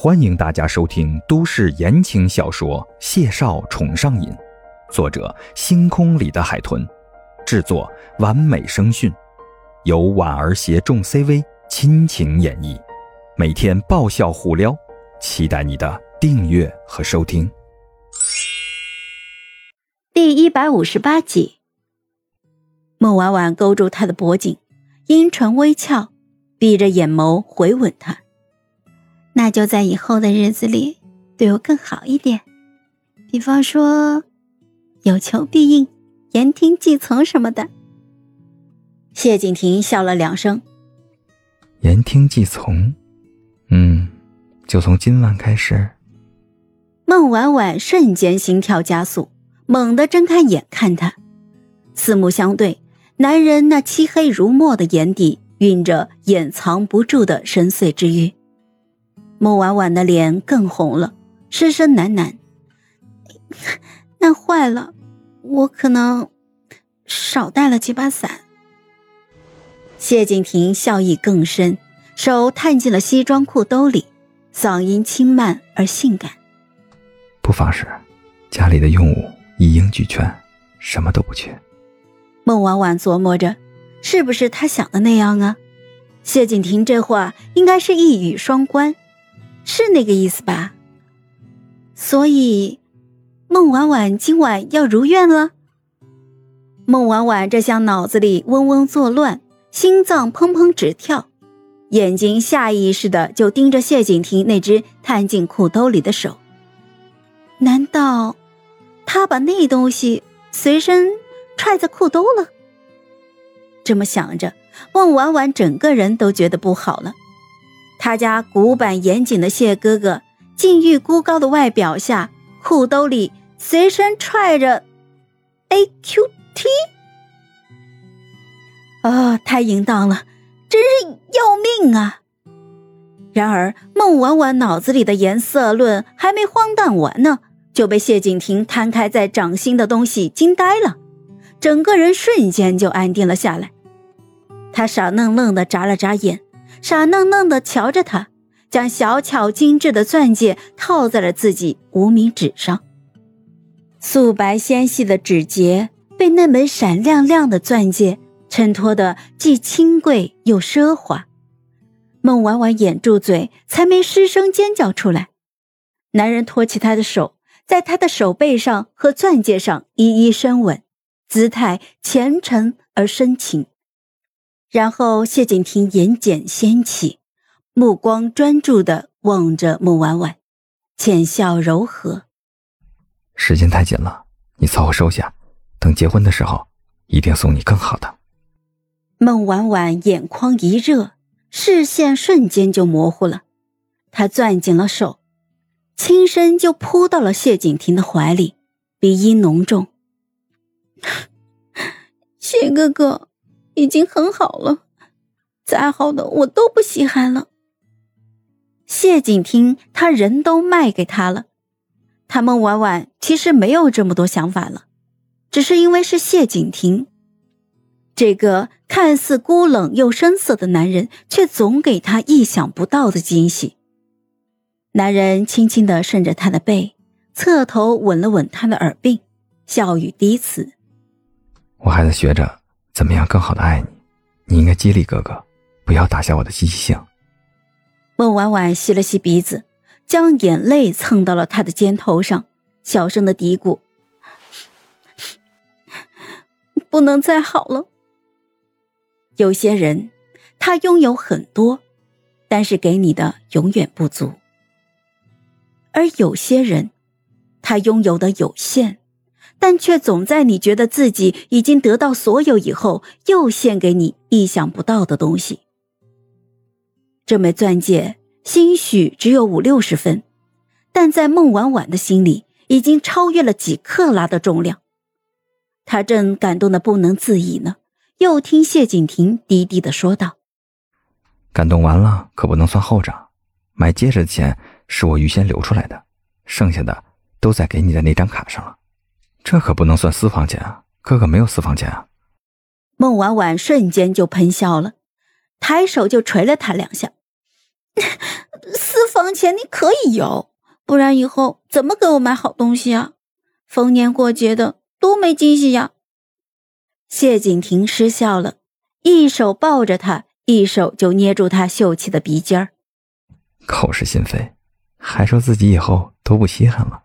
欢迎大家收听都市言情小说《谢少宠上瘾》，作者：星空里的海豚，制作：完美声讯，由婉儿携众 CV 亲情演绎，每天爆笑互撩，期待你的订阅和收听。第一百五十八集，孟婉婉勾住他的脖颈，阴唇微翘，闭着眼眸回吻他。那就在以后的日子里对我更好一点，比方说有求必应、言听计从什么的。谢景亭笑了两声，言听计从，嗯，就从今晚开始。孟婉婉瞬间心跳加速，猛地睁开眼看他，四目相对，男人那漆黑如墨的眼底蕴着掩藏不住的深邃之欲。孟婉婉的脸更红了，失声喃喃：“ 那坏了，我可能少带了几把伞。”谢景亭笑意更深，手探进了西装裤兜里，嗓音轻慢而性感：“不妨事，家里的用物一应俱全，什么都不缺。”孟婉婉琢磨着，是不是他想的那样啊？谢景亭这话应该是一语双关。是那个意思吧？所以，孟婉婉今晚要如愿了。孟婉婉这厢脑子里嗡嗡作乱，心脏砰砰直跳，眼睛下意识的就盯着谢景亭那只探进裤兜里的手。难道他把那东西随身揣在裤兜了？这么想着，孟婉婉整个人都觉得不好了。他家古板严谨的谢哥哥，禁欲孤高的外表下，裤兜里随身揣着 A Q T，啊，太淫荡了，真是要命啊！然而孟婉婉脑子里的颜色论还没荒诞完呢，就被谢景亭摊开在掌心的东西惊呆了，整个人瞬间就安定了下来。他傻愣愣的眨了眨眼。傻愣愣的瞧着他，将小巧精致的钻戒套在了自己无名指上。素白纤细的指节被那枚闪亮亮的钻戒衬托的既清贵又奢华。孟婉婉掩住嘴，才没失声尖叫出来。男人托起她的手，在她的手背上和钻戒上一一深吻，姿态虔诚而深情。然后，谢景亭眼睑掀起，目光专注的望着孟婉婉，浅笑柔和：“时间太紧了，你凑合收下，等结婚的时候，一定送你更好的。”孟婉婉眼眶一热，视线瞬间就模糊了，她攥紧了手，轻身就扑到了谢景亭的怀里，鼻音浓重：“ 谢哥哥。”已经很好了，再好的我都不稀罕了。谢景听他人都卖给他了，他孟婉婉其实没有这么多想法了，只是因为是谢景亭，这个看似孤冷又深色的男人，却总给他意想不到的惊喜。男人轻轻的顺着他的背，侧头吻了吻他的耳鬓，笑语低词：“我还在学着。”怎么样更好的爱你？你应该激励哥哥，不要打消我的积极性。孟婉婉吸了吸鼻子，将眼泪蹭到了他的肩头上，小声的嘀咕：“不能再好了。”有些人，他拥有很多，但是给你的永远不足；而有些人，他拥有的有限。但却总在你觉得自己已经得到所有以后，又献给你意想不到的东西。这枚钻戒兴许只有五六十分，但在孟婉婉的心里已经超越了几克拉的重量。他正感动的不能自已呢，又听谢景亭低低的说道：“感动完了可不能算后账，买戒指的钱是我预先留出来的，剩下的都在给你的那张卡上了。”这可不能算私房钱啊！哥哥没有私房钱啊！孟婉婉瞬间就喷笑了，抬手就捶了他两下。私房钱你可以有，不然以后怎么给我买好东西啊？逢年过节的多没惊喜呀！谢景亭失笑了，一手抱着他，一手就捏住他秀气的鼻尖儿。口是心非，还说自己以后都不稀罕了。